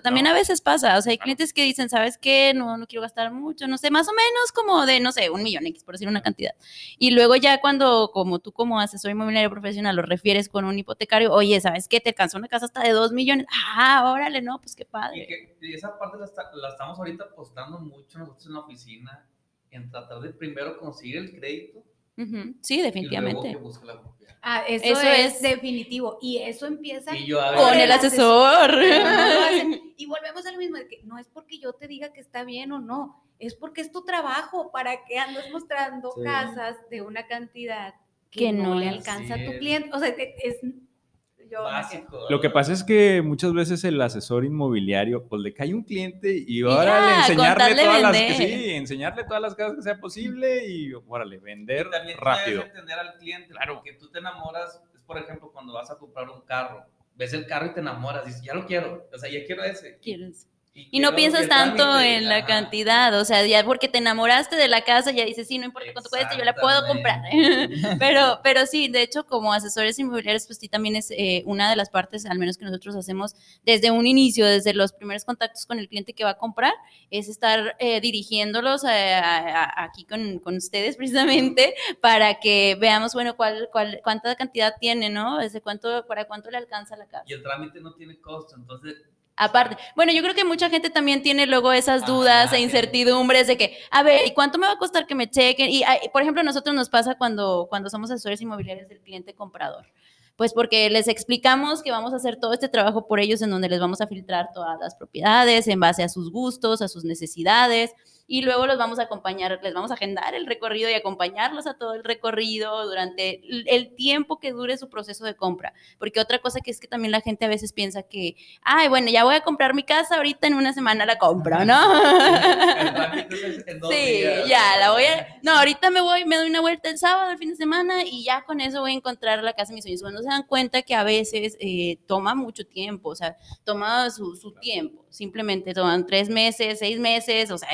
También No. a veces pasa, o sea, hay clientes que dicen, ¿sabes qué? No, no quiero gastar mucho, no sé, más o menos como de, no sé, un millón X, por decir una cantidad. Y luego ya cuando, como tú como asesor inmobiliario profesional, lo refieres con un hipotecario, oye, ¿sabes qué? Te alcanzó una casa hasta de dos millones. Ah, órale, no, pues qué Y, padre. que, y esa parte la, está- la estamos ahorita apostando mucho nosotros en la oficina, en tratar de primero conseguir el crédito Sí, y luego definitivamente. Ah, eso, Eso es, es- definitivo. Y eso empieza Y yo a Con el asesor. Y volvemos a lo mismo, de que no es porque yo te diga que está bien o no, es porque es tu trabajo, para que andas mostrando Sí. casas de una cantidad que, Que no, no le alcanza a tu cliente. O sea, es... Yo, básico. Lo que pasa es que muchas veces el asesor inmobiliario, pues le cae un cliente y con enseñarle todas las sí, enseñarle todas las casas que sea posible y órale, vender Y también rápido. entender al cliente, claro, que tú te enamoras, es por ejemplo cuando vas a comprar un carro, ves el carro y te enamoras, dices, ya lo quiero, o sea, ya quiero ese. Quieres. Y quiero no piensas tanto en la cantidad, o sea, ya porque te enamoraste de la casa, ya dices, sí, no importa cuánto cueste, yo la puedo comprar. pero, pero sí, de hecho, como asesores inmobiliarios, pues sí, también es eh, una de las partes, al menos que nosotros hacemos desde un inicio, desde los primeros contactos con el cliente que va a comprar, es estar eh, dirigiéndolos a- a- a- aquí con, con ustedes precisamente para que veamos, bueno, cuál, cuál, cuánta cantidad tiene, ¿no? Desde cuánto, para cuánto le alcanza la casa. Y el trámite no tiene costo, entonces Aparte, bueno, yo creo que mucha gente también tiene luego esas dudas Ajá, e incertidumbres de que, a ver, ¿y cuánto me va a costar que me chequen? Y, por ejemplo, a nosotros nos pasa cuando, cuando somos asesores inmobiliarios del cliente comprador. Pues porque les explicamos que vamos a hacer todo este trabajo por ellos en donde les vamos a filtrar todas las propiedades en base a sus gustos, a sus necesidades y luego los vamos a acompañar, les vamos a agendar el recorrido y acompañarlos a todo el recorrido durante el- tiempo que dure su proceso de compra. Porque otra cosa que es que también la gente a veces piensa que, ay, bueno, ya voy a comprar mi casa, ahorita en una semana la compro, ¿no? Sí, ya, la voy a... No, ahorita me voy, me doy una vuelta el sábado, el fin de semana, y ya con eso voy a encontrar la casa de mis sueños. Cuando se dan cuenta que a veces eh, toma mucho tiempo, o sea, toma su, su tiempo. Simplemente toman tres meses, seis meses, o sea,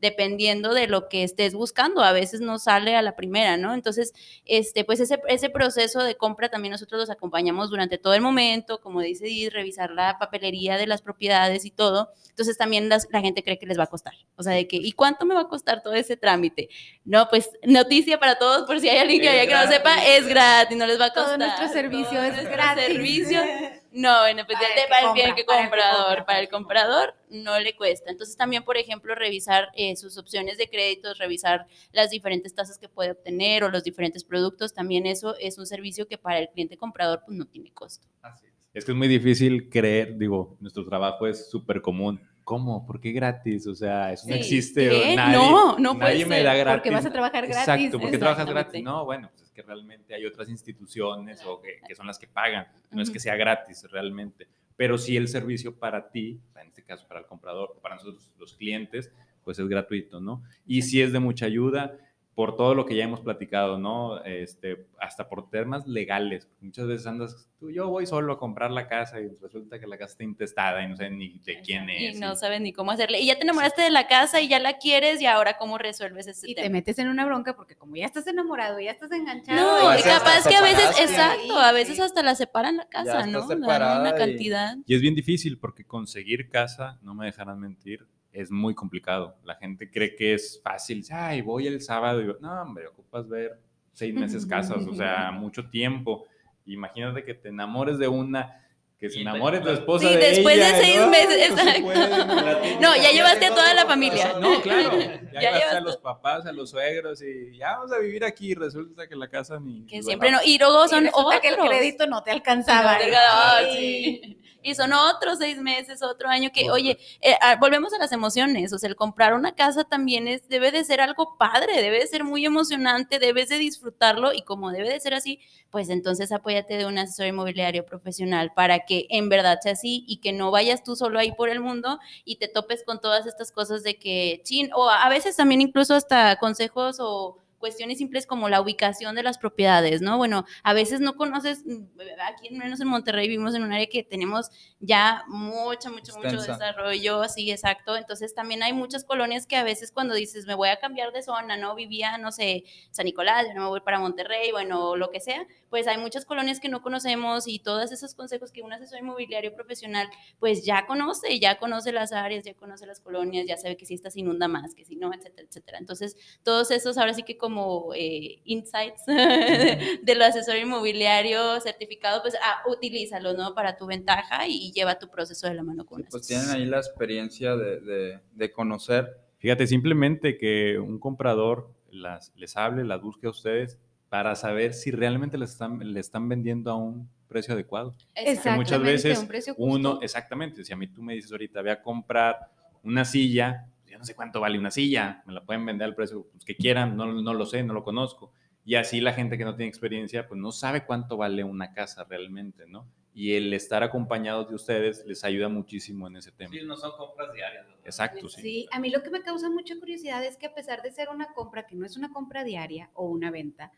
dependiendo de lo que estés buscando. A veces no sale a la primera, ¿no? Entonces, este, pues ese, ese proceso de compra también nosotros los acompañamos durante todo el momento, como dice Did, revisar la papelería de las propiedades y todo. Entonces también las- la gente cree que les va a costar. O sea, de que, ¿y cuánto me va a costar todo ese trámite? No, pues noticia para todos, por si hay alguien que, Es que no sepa, es gratis, no les va a costar. todo nuestro servicio Todo es nuestro gratis. servicio no, bueno, pues Para el que para el bien compra, que para el que comprador, compra, para el comprador no le cuesta. Entonces también, por ejemplo, revisar eh, sus opciones de créditos, revisar las diferentes tasas que puede obtener o los diferentes productos, también eso es un servicio que para el cliente comprador pues no tiene costo. Así es. Es que es muy difícil creer, digo, nuestro trabajo es súper común. ¿Cómo? ¿Por qué gratis? O sea, eso no existe. ¿qué? Nadie, No, no puede nadie me ser, da porque gratis. vas a trabajar gratis. Exacto, ¿por qué trabajas gratis? No, bueno, pues es que realmente hay otras instituciones o que, que son las que pagan. No es que sea gratis realmente. Pero sí el servicio para ti, en este caso para el comprador, para nosotros los clientes, pues es gratuito, ¿no? Y sí es de mucha ayuda por todo lo que ya hemos platicado, ¿no? Este, hasta por temas legales. Muchas veces andas, tú, yo voy solo a comprar la casa y resulta que la casa está intestada y no sé ni de quién es. Y no y- sabes ni cómo hacerle. Y ya te enamoraste de la casa y ya la quieres y ahora cómo resuelves ese Y te tema. metes en una bronca porque como ya estás enamorado, ya estás enganchado. No, y capaz que a veces, exacto, a veces hasta la separan la casa, ¿no? Separada una y- cantidad. Y es bien difícil porque conseguir casa, no me dejarán mentir, es muy complicado. La gente cree que es fácil. Ay, voy el sábado y no, hombre, ocupas ver seis meses casas, o sea, mucho tiempo. Imagínate que te enamores de una, que se Y enamore tu esposa Sí, de después de seis no, meses, no exacto. ya llevaste a toda la familia. No, claro. Ya, Ya llevaste llevas a los papás, a los suegros y ya vamos a vivir aquí. y Resulta que la casa ni. Que siempre no. Y luego Y son otros. que el crédito no te alcanzaba. No, ah, Sí. sí. Y son otros seis meses, otro año que, oye, eh, ah, volvemos a las emociones, o sea, el comprar una casa también es, debe de ser algo padre, debe de ser muy emocionante, debes de disfrutarlo y como debe de ser así, pues entonces apóyate de un asesor inmobiliario profesional para que en verdad sea así y que no vayas tú solo ahí por el mundo y te topes con todas estas cosas de que, chin, o a veces también incluso hasta consejos o cuestiones simples como la ubicación de las propiedades, ¿no? Bueno, a veces no conoces, mm, aquí menos en Monterrey vivimos en un área que tenemos ya mucho, mucho, mucho desarrollo, sí, exacto. Entonces también hay muchas colonias que a veces cuando dices, me voy a cambiar de zona, ¿no? Vivía, no sé, San Nicolás, yo no me voy para Monterrey, bueno, lo que sea, pues hay muchas colonias que no conocemos y todos esos consejos que un asesor inmobiliario profesional pues ya conoce, ya conoce las áreas, ya conoce las colonias, ya sabe que si esta se inunda más, que si no, etcétera, etcétera. Entonces, todos esos ahora sí que como eh, insights del asesor inmobiliario certificado, pues ah, utilízalo, ¿no? Para tu ventaja y lleva tu proceso de la mano con un Pues tienen ahí la experiencia de, de- de conocer. Fíjate, simplemente que un comprador las, les hable, las busque a ustedes para saber si realmente les están, le están vendiendo a un precio adecuado. Exactamente, muchas veces un precio Uno, exactamente, si a mí tú me dices ahorita, voy a comprar una silla, yo no sé cuánto vale una silla, me la pueden vender al precio pues, que quieran, no, no lo sé, no lo conozco. Y así la gente que no tiene experiencia, pues no sabe cuánto vale una casa realmente, ¿no? Y el estar acompañados de ustedes les ayuda muchísimo en ese tema. Sí, no son compras diarias. Exacto, sí. Sí, a mí lo que me causa mucha curiosidad es que a pesar de ser una compra que no es una compra diaria o una venta,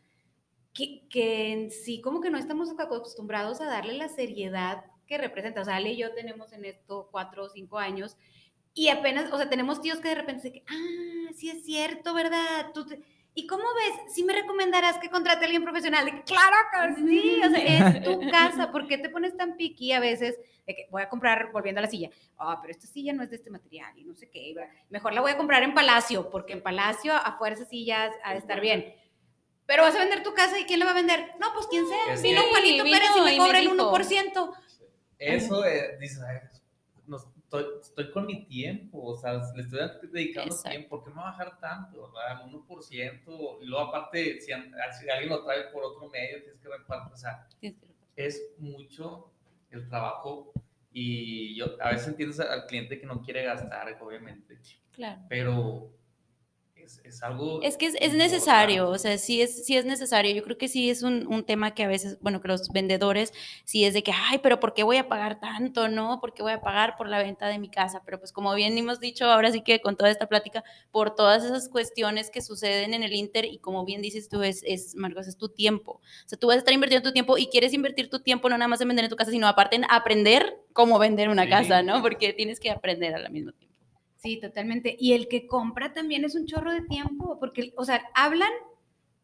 que, que en sí como que no estamos acostumbrados a darle la seriedad que representa. O sea, Ale y yo tenemos en esto cuatro o cinco años y apenas, o sea, tenemos tíos que de repente que, ah, sí es cierto, ¿verdad? Tú te- ¿Y cómo ves? ¿Sí me recomendarás que contrate a alguien profesional? De que, claro que sí, o sea, es tu casa. ¿Por qué te pones tan piqui a veces de que voy a comprar, volviendo a la silla? Ah, pero esta silla no es de este material y no sé qué. Mejor la voy a comprar en Palacio, porque en Palacio a fuerza ha de estar bien. Pero vas a vender tu casa y ¿quién la va a vender? No, pues quien sea. Es Vino que- Juanito vino Pérez y y me cobra el dijo. 1%. Eso eh, dices, "Ay, no, estoy, estoy con mi tiempo, o sea, le estoy dedicando Exacto. tiempo, ¿por qué me va a bajar tanto? ¿verdad? Un 1%, y luego aparte, si, an- si alguien lo trae por otro medio, tienes que repartir, o sea, es mucho el trabajo y yo a veces entiendes al cliente que no quiere gastar, obviamente, Claro. pero es, es algo... Es que es, es necesario, o sea, sí es, sí es necesario. Yo creo que sí es un, un tema que a veces, bueno, que los vendedores sí es de que, ay, pero ¿por qué voy a pagar tanto? ¿No? ¿Por qué voy a pagar por la venta de mi casa? Pero pues como bien hemos dicho, ahora sí que con toda esta plática, por todas esas cuestiones que suceden en el Inter y como bien dices tú, es, es Marcos, es tu tiempo. O sea, tú vas a estar invirtiendo tu tiempo y quieres invertir tu tiempo no nada más en vender en tu casa, sino aparte en aprender cómo vender una Sí. casa, ¿no? Porque tienes que aprender al mismo tiempo. Sí, totalmente. Y el que compra también es un chorro de tiempo, porque, o sea, hablan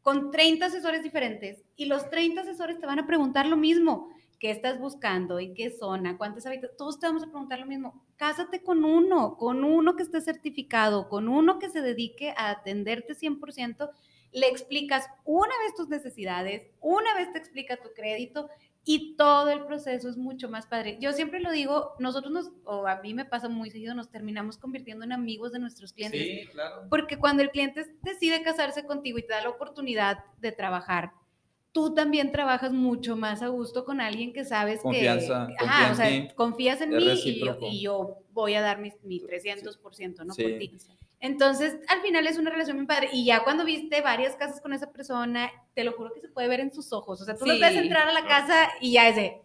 con 30 asesores diferentes y los 30 asesores te van a preguntar lo mismo. ¿Qué estás buscando? ¿En qué zona? ¿Cuántas habitaciones? Todos te vamos a preguntar lo mismo. Cásate con uno, con uno que esté certificado, con uno que se dedique a atenderte 100%. Le explicas una vez tus necesidades, una vez te explica tu crédito y todo el proceso es mucho más padre. Yo siempre lo digo, nosotros nos, o a mí me pasa muy seguido, nos terminamos convirtiendo en amigos de nuestros clientes. Sí, claro. Porque cuando el cliente decide casarse contigo y te da la oportunidad de trabajar, tú también trabajas mucho más a gusto con alguien que sabes Confianza, que... confía en o sea, ti, confías en es mí y yo, y yo voy a dar mi, mi 300%, ¿no? Sí. Por ti. Entonces, al final es una relación muy padre. Y ya cuando viste varias casas con esa persona, te lo juro que se puede ver en sus ojos. O sea, tú los Sí. ves entrar a la casa y ya es de,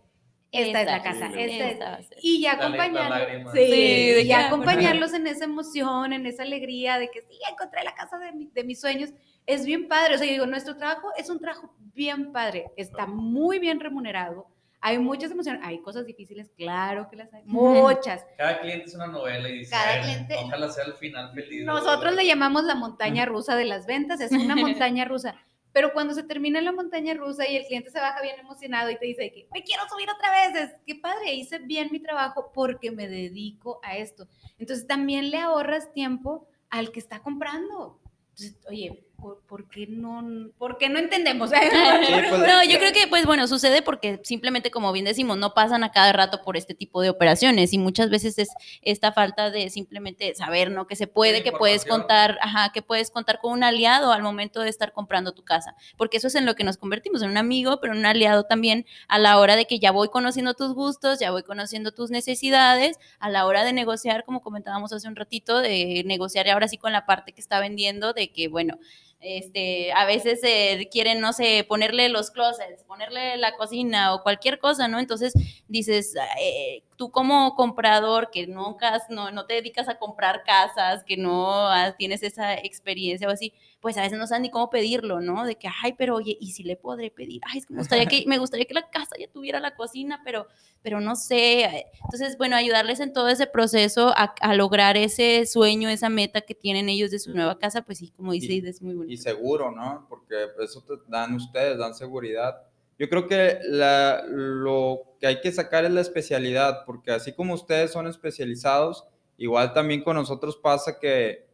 esta es la Esta, casa, sí, esta es. esta ser. Y ya acompañarlos. Sí, Sí, de y que, ah, acompañarlos en esa emoción, en esa alegría de que sí, encontré la casa de, mi- de mis sueños. Es bien padre. O sea, yo digo, nuestro trabajo es un trabajo bien padre. Está muy bien remunerado. Hay muchas emociones. Hay cosas difíciles, claro que las hay. Muchas. Cada cliente es una novela y dice, Cada "Ay, cliente- ojalá sea el final feliz. Nosotros le llamamos la montaña rusa de las ventas, es una montaña rusa. Pero cuando se termina la montaña rusa y el cliente se baja bien emocionado y te dice que me quiero subir otra vez, es que padre, hice bien mi trabajo porque me dedico a esto. Entonces también le ahorras tiempo al que está comprando. Entonces, oye, ¿por, por qué, no, ¿por qué no entendemos? pues, No, yo creo que, pues bueno, sucede porque simplemente, como bien decimos, no pasan a cada rato por este tipo de operaciones y muchas veces es esta falta de simplemente saber, ¿no? Que se puede, De que puedes contar, ajá, que puedes contar con un aliado al momento de estar comprando tu casa, porque eso es en lo que nos convertimos, en un amigo, pero en un aliado también a la hora de que ya voy conociendo tus gustos, ya voy conociendo tus necesidades, a la hora de negociar, como comentábamos hace un ratito, de negociar ahora sí con la parte que está vendiendo, de que, bueno, este, a veces eh, quieren, no sé, ponerle los closets, ponerle la cocina o cualquier cosa, ¿no? Entonces dices, eh, tú como comprador que nunca, no, no te dedicas a comprar casas, que no tienes esa experiencia o así, pues a veces no sabes ni cómo pedirlo, ¿no? De que, ay, pero oye, ¿y si le podré pedir? Ay, es que me gustaría que, me gustaría que la casa ya tuviera la cocina, pero, pero no sé. Entonces, bueno, ayudarles en todo ese proceso a, a lograr ese sueño, esa meta que tienen ellos de su nueva casa, pues sí, como dice, es muy bonito. Y seguro, ¿no? Porque eso te dan ustedes, dan seguridad. Yo creo que la, lo que hay que sacar es la especialidad, porque así como ustedes son especializados, igual también con nosotros pasa que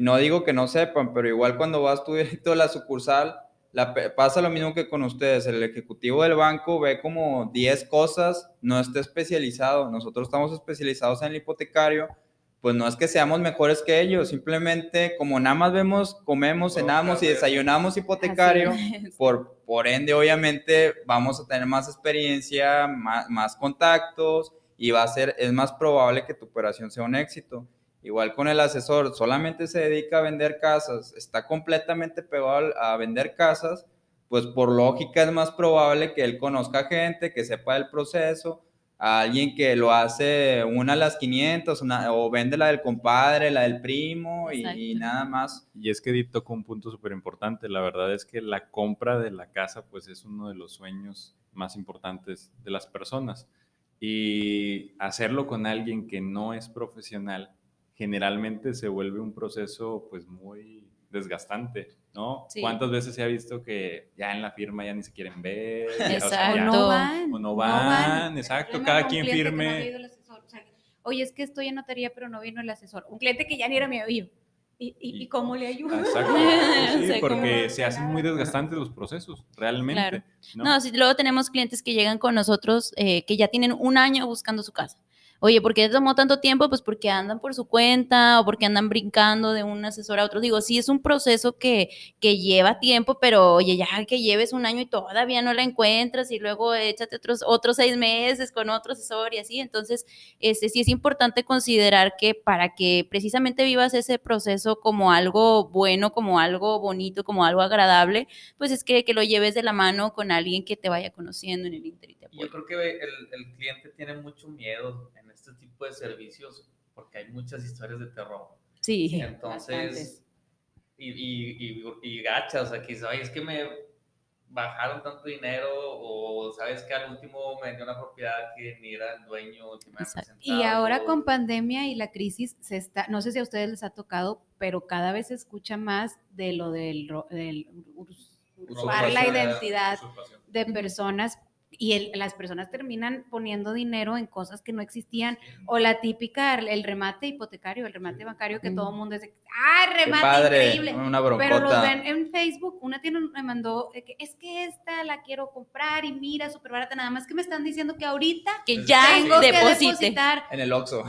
y no digo que no sepan, pero igual cuando vas tú directo a la sucursal, la, pasa lo mismo que con ustedes. El ejecutivo del banco ve como 10 cosas, no está especializado. Nosotros estamos especializados en el hipotecario, pues no es que seamos mejores que ellos, simplemente como nada más vemos, comemos, cenamos y desayunamos hipotecario, por, por ende obviamente vamos a tener más experiencia, más, más contactos y va a ser, es más probable que tu operación sea un éxito. Igual con el asesor, solamente se dedica a vender casas, está completamente pegado a vender casas, pues por lógica es más probable que él conozca gente, que sepa el proceso, a alguien que lo hace una a las 500 o vende la del compadre, la del primo y, nada más. Y es que Edith tocó un punto súper importante. La verdad es que la compra de la casa pues es uno de los sueños más importantes de las personas. Y hacerlo con alguien que no es profesional generalmente se vuelve un proceso pues muy desgastante, ¿no? ¿Cuántas veces se ha visto que ya en la firma ya ni se quieren ver? Exacto. O, no van. O no van, exacto, cada quien firme. Oye, es que estoy en notaría, pero no vino el asesor. Un cliente que ya ni era mi amigo. ¿Y, y, cómo le ayudo? Exacto. Sí, porque se hacen muy desgastantes los procesos, realmente. ¿no? no, si luego tenemos clientes que llegan con nosotros eh, que ya tienen un año buscando su casa Oye, ¿por qué tomó tanto tiempo? Pues porque andan por su cuenta o porque andan brincando de un asesor a otro. Digo, sí es un proceso que, que lleva tiempo, pero oye, ya que lleves un año y todavía no la encuentras y luego échate otros, otros seis meses con otro asesor y así. Entonces, este, sí es importante considerar que para que precisamente vivas ese proceso como algo bueno, como algo bonito, como algo agradable, pues es que, que lo lleves de la mano con alguien que te vaya conociendo en el interior. Yo creo que el, el cliente tiene mucho miedo este tipo de servicios porque hay muchas historias de terror. Sí. Entonces, y, y, y, gachas, o sea, que es que me bajaron tanto dinero o sabes que al último me dio una propiedad que ni era el dueño que me Y ahora con pandemia y la crisis se está, no sé si a ustedes les ha tocado, pero cada vez se escucha más de lo del, del usar la identidad de personas y las personas terminan poniendo dinero en cosas que no existían, o la típica, el remate hipotecario, el remate bancario que todo el mundo dice, ¡ay, remate increíble! Pero lo ven en Facebook, una tiene, me mandó, es que esta la quiero comprar y mira, súper barata, nada más que me están diciendo que ahorita que ya tengo que depositar. En el Oxxo.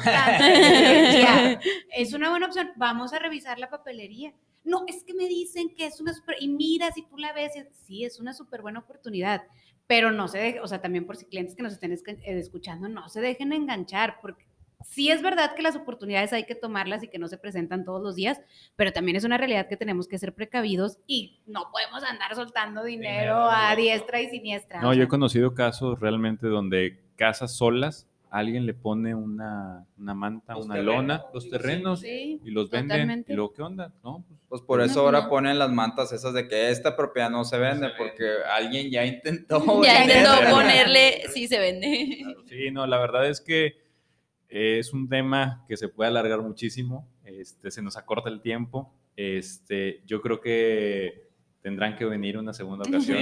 es una buena opción, vamos a revisar la papelería. No, es que me dicen que es una super, y mira, si tú la ves, sí, es una súper buena oportunidad pero no se dejen, o sea, también por si clientes que nos estén eh, escuchando, no se dejen enganchar, porque sí es verdad que las oportunidades hay que tomarlas y que no se presentan todos los días, pero también es una realidad que tenemos que ser precavidos y no podemos andar soltando dinero, a diestra y siniestra. No, yo he conocido casos realmente donde casas solas alguien le pone una, una manta, una lona, los terrenos y los venden. ¿Y luego qué onda? No, pues, pues por eso ahora ponen las mantas esas de que esta propiedad no se vende, porque alguien ya intentó. Ya intentó ponerle, sí se vende. sí, no, la verdad es que es un tema que se puede alargar muchísimo, este, se nos acorta el tiempo. Este, yo creo que tendrán que venir una segunda ocasión.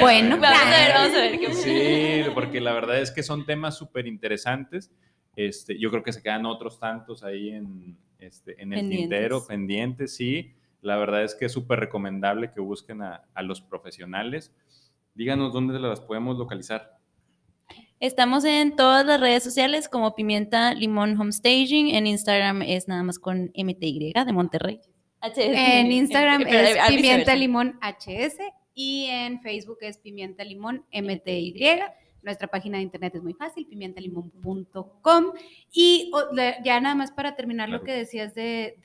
bueno, vamos a ver, vamos a ver qué Sí, porque la verdad es que son temas súper interesantes. Este, yo creo que se quedan otros tantos ahí en, este, en el tintero, pendientes, sí. La verdad es que es súper recomendable que busquen a, a, los profesionales. Díganos dónde las podemos localizar. Estamos en todas las redes sociales como Pimienta Limón Homestaging. En Instagram es nada más con MTY de Monterrey. En Instagram es Pimienta Limón HS y en Facebook es Pimienta Limón MTY. Nuestra página de internet es muy fácil, pimientalimón.com. Y ya nada más para terminar lo que decías de,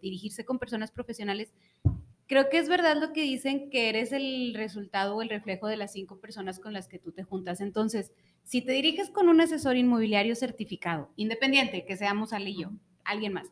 dirigirse con personas profesionales, creo que es verdad lo que dicen, que eres el resultado o el reflejo de las cinco personas con las que tú te juntas. Entonces, si te diriges con un asesor inmobiliario certificado, independiente, que seamos Ale y yo, alguien más,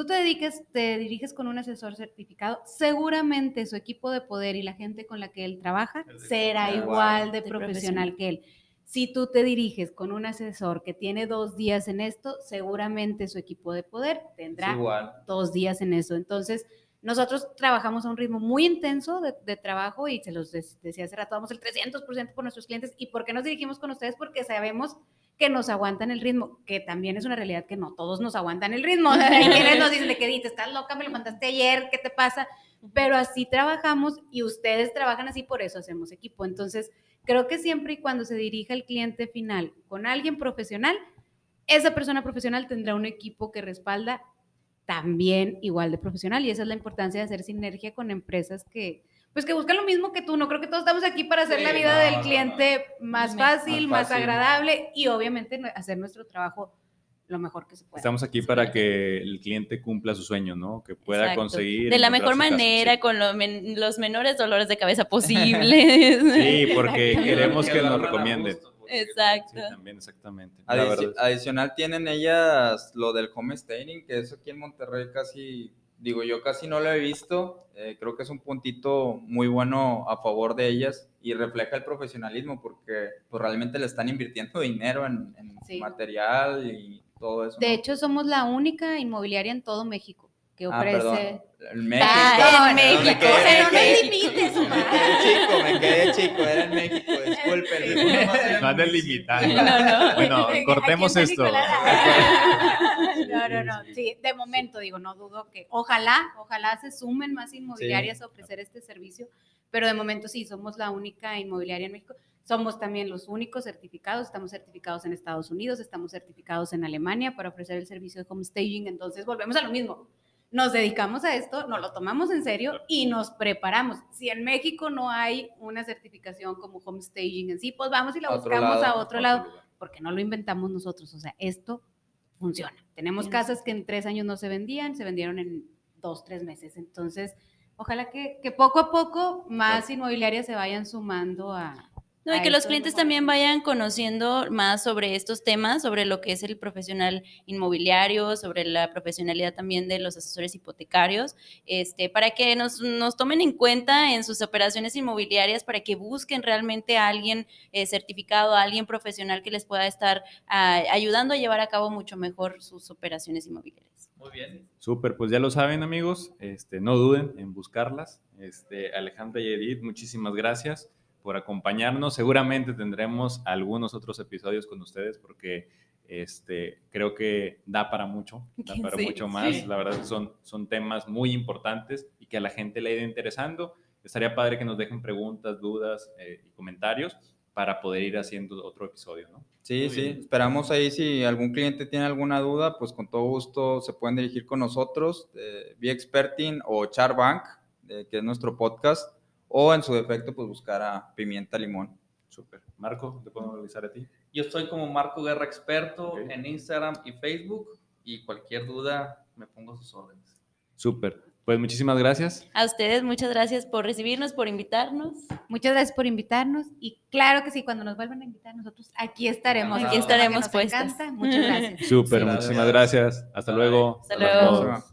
tú te, dediques, te diriges con un asesor certificado, seguramente su equipo de poder y la gente con la que él trabaja será igual de, profesional que él. Si tú te diriges con un asesor que tiene dos días en esto, seguramente su equipo de poder tendrá dos días en eso. Entonces, nosotros trabajamos a un ritmo muy intenso de, trabajo y se los decía hace rato, vamos el 300% por nuestros clientes. ¿Y por qué nos dirigimos con ustedes? Porque sabemos que nos aguantan el ritmo, que también es una realidad que no todos nos aguantan el ritmo. Hay quienes nos dicen de que estás loca, me lo mandaste ayer, ¿qué te pasa? Pero así trabajamos y ustedes trabajan así, por eso hacemos equipo. Entonces, creo que siempre y cuando se dirija el cliente final con alguien profesional, esa persona profesional tendrá un equipo que respalda también igual de profesional y esa es la importancia de hacer sinergia con empresas que pues que buscan lo mismo que tú. No creo que todos estamos aquí para hacer la vida del cliente más, fácil, más, agradable y obviamente hacer nuestro trabajo lo mejor que se pueda. Estamos aquí para que el cliente cumpla su sueño, ¿no? Que pueda conseguir. De la mejor manera, con los menores dolores de cabeza posibles. sí, porque queremos que nos recomienden. Exacto. también, exactamente. adicional tienen ellas lo del home staging, que eso aquí en Monterrey casi, digo yo casi no lo he visto. Eh, creo que es un puntito muy bueno a favor de ellas y refleja el profesionalismo porque pues, realmente le están invirtiendo dinero en, material y todo eso. De hecho, somos la única inmobiliaria en todo México que ah, ofrece. En México. Ah, en México. Pero no limites, Me quedé chico, me quedé chico, era en México, disculpen. No andes limitando. No, no. Bueno, cortemos esto. No, no, no. Sí, de momento digo, no dudo que ojalá, ojalá se sumen más inmobiliarias a ofrecer este servicio, pero de momento sí, somos la única inmobiliaria en México. Somos también los únicos certificados, estamos certificados en Estados Unidos, estamos certificados en Alemania para ofrecer el servicio de home staging, entonces volvemos a lo mismo nos dedicamos a esto, nos lo tomamos en serio y nos preparamos. Si en México no hay una certificación como home staging en sí, pues vamos y la buscamos a otro lado, porque no lo inventamos nosotros. O sea, esto funciona. Tenemos casas que en tres años no se vendían, se vendieron en dos, tres meses. Entonces, ojalá que, que poco a poco más inmobiliarias se vayan sumando a, no, y que los clientes también vayan conociendo más sobre estos temas, sobre lo que es el profesional inmobiliario, sobre la profesionalidad también de los asesores hipotecarios, este, para que nos, nos tomen en cuenta en sus operaciones inmobiliarias, para que busquen realmente a alguien eh, certificado, a alguien profesional que les pueda estar ah, ayudando a llevar a cabo mucho mejor sus operaciones inmobiliarias. Muy bien. Súper, pues ya lo saben amigos, este, no duden en buscarlas. Este, Alejandra y Edith, muchísimas gracias por acompañarnos. Seguramente tendremos algunos otros episodios con ustedes porque este, creo que da para mucho, da para mucho más. La verdad son, son temas muy importantes y que a la gente le ha ido interesando. Estaría padre que nos dejen preguntas, dudas eh, y comentarios para poder ir haciendo otro episodio, ¿no? Sí, sí, esperamos ahí si algún cliente tiene alguna duda, pues con todo gusto se pueden dirigir con nosotros, eh, Experting o Charbank, que es nuestro podcast o en su defecto, pues buscar a pimienta limón. Súper. Marco, ¿te podemos realizar a ti? Yo estoy como Marco Guerra Experto en Instagram y Facebook y cualquier duda me pongo a sus órdenes. Súper. Pues muchísimas gracias. A ustedes, muchas gracias por recibirnos, por invitarnos. Muchas gracias por invitarnos y claro que sí, cuando nos vuelvan a invitar nosotros, aquí estaremos. Aquí estaremos puestos. Muchas gracias. Súper, muchísimas gracias. Hasta luego. Hasta luego.